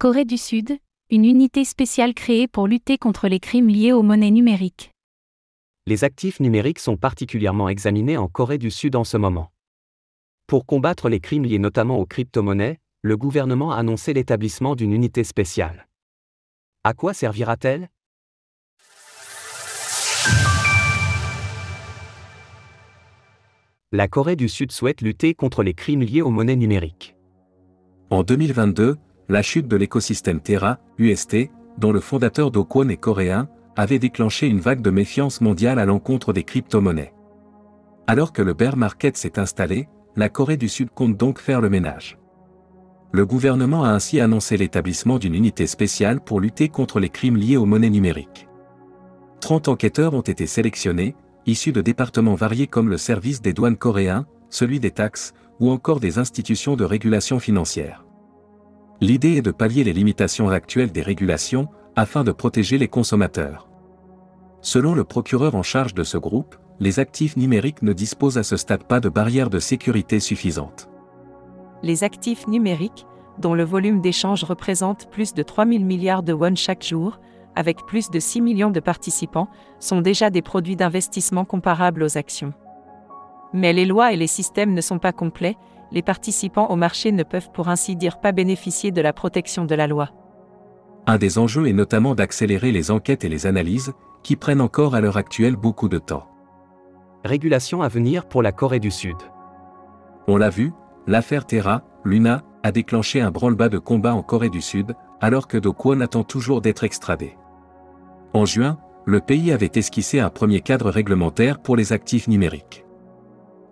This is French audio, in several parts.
Corée du Sud, une unité spéciale créée pour lutter contre les crimes liés aux monnaies numériques. Les actifs numériques sont particulièrement examinés en Corée du Sud en ce moment. Pour combattre les crimes liés notamment aux crypto-monnaies, le gouvernement a annoncé l'établissement d'une unité spéciale. À quoi servira-t-elle? La Corée du Sud souhaite lutter contre les crimes liés aux monnaies numériques. En 2022, la chute de l'écosystème Terra, UST, dont le fondateur d'Okwon est coréen, avait déclenché une vague de méfiance mondiale à l'encontre des crypto-monnaies. Alors que le bear market s'est installé, la Corée du Sud compte donc faire le ménage. Le gouvernement a ainsi annoncé l'établissement d'une unité spéciale pour lutter contre les crimes liés aux monnaies numériques. 30 enquêteurs ont été sélectionnés, issus de départements variés comme le service des douanes coréens, celui des taxes, ou encore des institutions de régulation financière. L'idée est de pallier les limitations actuelles des régulations, afin de protéger les consommateurs. Selon le procureur en charge de ce groupe, les actifs numériques ne disposent à ce stade pas de barrières de sécurité suffisantes les actifs numériques, dont le volume d'échange représente plus de 3 000 milliards de won chaque jour, avec plus de 6 millions de participants, sont déjà des produits d'investissement comparables aux actions. Mais les lois et les systèmes ne sont pas complets, les participants au marché ne peuvent pour ainsi dire pas bénéficier de la protection de la loi. Un des enjeux est notamment d'accélérer les enquêtes et les analyses, qui prennent encore à l'heure actuelle beaucoup de temps. Régulation à venir pour la Corée du Sud. On l'a vu, l'affaire Terra, Luna, a déclenché un branle-bas de combat en Corée du Sud, alors que Do Kwon attend toujours d'être extradé. En juin, le pays avait esquissé un premier cadre réglementaire pour les actifs numériques.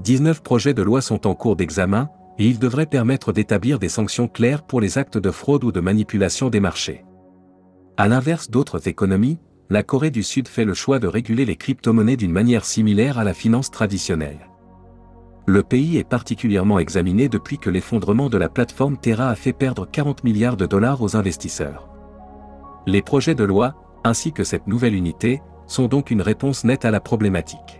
19 projets de loi sont en cours d'examen, et ils devraient permettre d'établir des sanctions claires pour les actes de fraude ou de manipulation des marchés. À l'inverse d'autres économies, la Corée du Sud fait le choix de réguler les crypto-monnaies d'une manière similaire à la finance traditionnelle. Le pays est particulièrement examiné depuis que l'effondrement de la plateforme Terra a fait perdre 40 milliards de dollars aux investisseurs. Les projets de loi, ainsi que cette nouvelle unité, sont donc une réponse nette à la problématique.